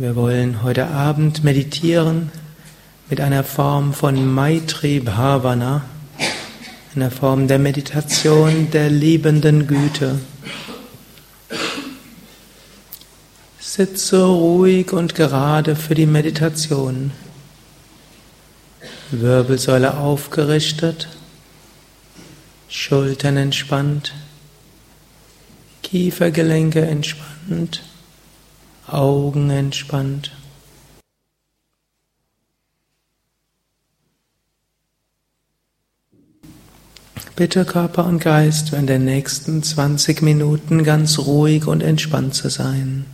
Wir wollen heute Abend meditieren mit einer Form von Maitri Bhavana, einer Form der Meditation der liebenden Güte. Sitze ruhig und gerade für die Meditation. Wirbelsäule aufgerichtet, Schultern entspannt, Kiefergelenke entspannt. Augen entspannt. Bitte Körper und Geist in den nächsten 20 Minuten ganz ruhig und entspannt zu sein.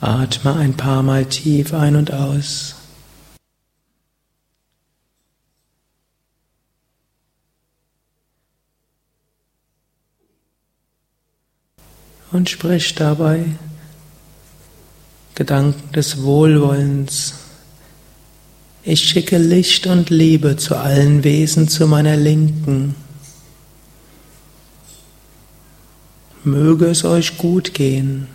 Atme ein paar Mal tief ein und aus. Und sprich dabei Gedanken des Wohlwollens. Ich schicke Licht und Liebe zu allen Wesen zu meiner Linken. Möge es euch gut gehen.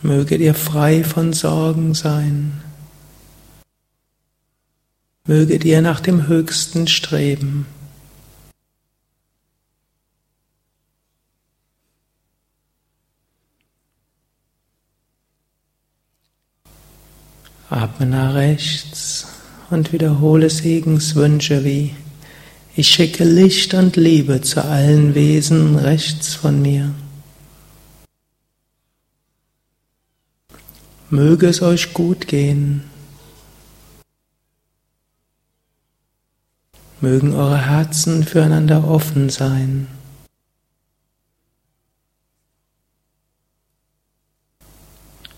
Möget ihr frei von Sorgen sein. Möget ihr nach dem Höchsten streben. Atme nach rechts und wiederhole Segenswünsche wie Ich schicke Licht und Liebe zu allen Wesen rechts von mir. Möge es euch gut gehen. Mögen eure Herzen füreinander offen sein.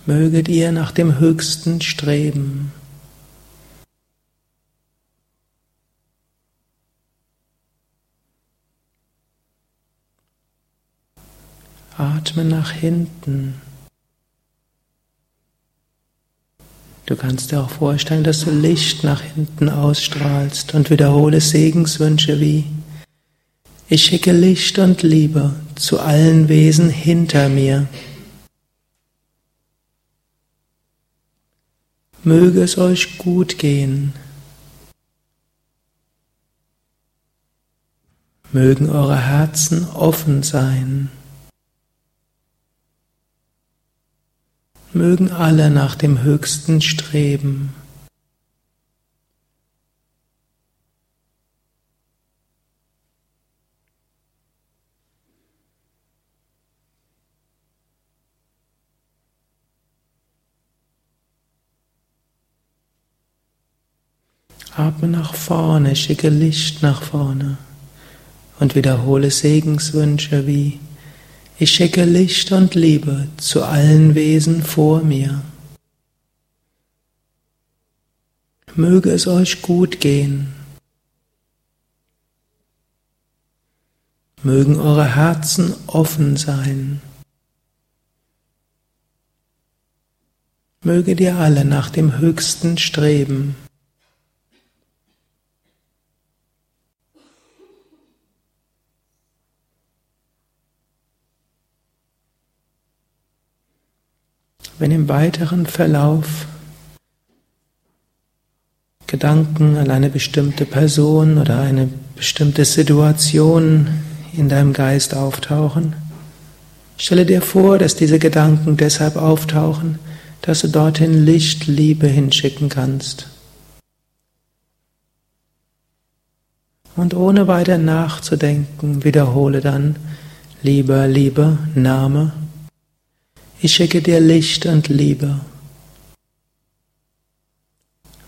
Möget ihr nach dem Höchsten streben. Atme nach hinten. Du kannst dir auch vorstellen, dass du Licht nach hinten ausstrahlst und wiederhole Segenswünsche wie Ich schicke Licht und Liebe zu allen Wesen hinter mir. Möge es euch gut gehen. Mögen eure Herzen offen sein. Mögen alle nach dem Höchsten streben. Atme nach vorne, schicke Licht nach vorne und wiederhole Segenswünsche wie ich schicke Licht und Liebe zu allen Wesen vor mir. Möge es euch gut gehen. Mögen eure Herzen offen sein. Möget ihr alle nach dem Höchsten streben. Wenn im weiteren Verlauf Gedanken an eine bestimmte Person oder eine bestimmte Situation in deinem Geist auftauchen, stelle dir vor, dass diese Gedanken deshalb auftauchen, dass du dorthin Licht, Liebe hinschicken kannst. Und ohne weiter nachzudenken, wiederhole dann Liebe, Liebe, Name, ich schicke dir Licht und Liebe.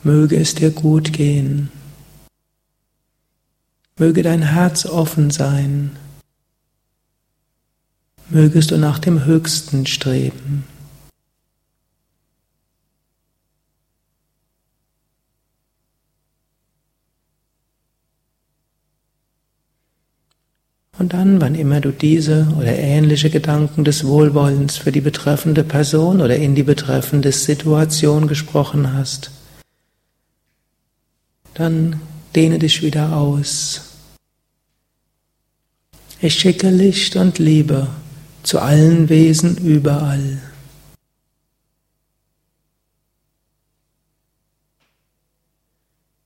Möge es dir gut gehen. Möge dein Herz offen sein. Mögest du nach dem Höchsten streben. Und dann, wann immer du diese oder ähnliche Gedanken des Wohlwollens für die betreffende Person oder in die betreffende Situation gesprochen hast, dann dehne dich wieder aus. Ich schicke Licht und Liebe zu allen Wesen überall.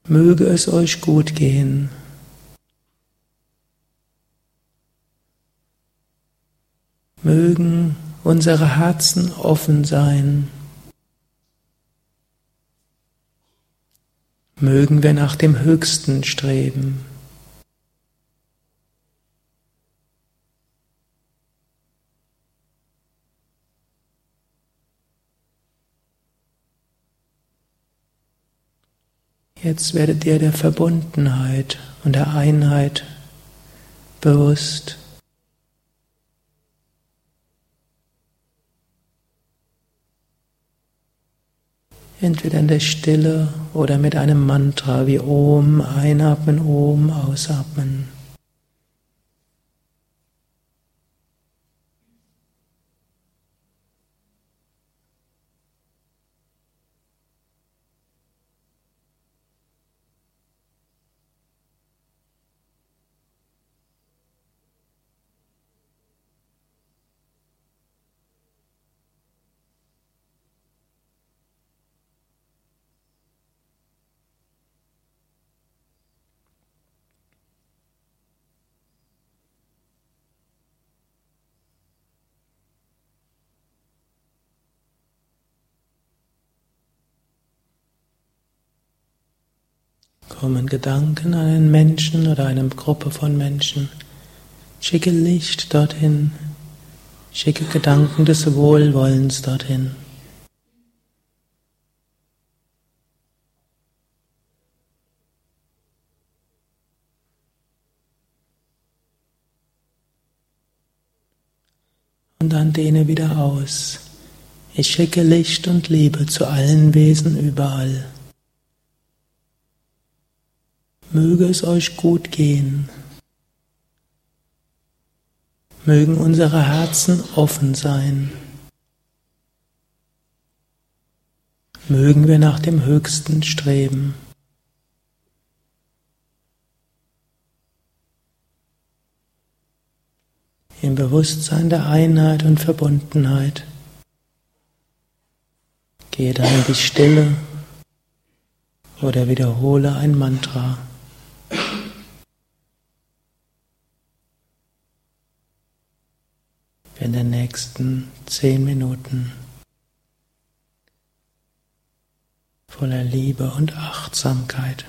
Möge es euch gut gehen. Mögen unsere Herzen offen sein. Mögen wir nach dem Höchsten streben. Jetzt werdet ihr der Verbundenheit und der Einheit bewusst. Entweder in der Stille oder mit einem Mantra wie Om, einatmen, Om, ausatmen. Kommen Gedanken an einen Menschen oder eine Gruppe von Menschen. Schicke Licht dorthin. Schicke Gedanken des Wohlwollens dorthin. Und dann dehne wieder aus. Ich schicke Licht und Liebe zu allen Wesen überall. Möge es euch gut gehen. Mögen unsere Herzen offen sein. Mögen wir nach dem Höchsten streben. Im Bewusstsein der Einheit und Verbundenheit. Gehe dann in die Stille oder wiederhole ein Mantra. In den nächsten zehn Minuten voller Liebe und Achtsamkeit.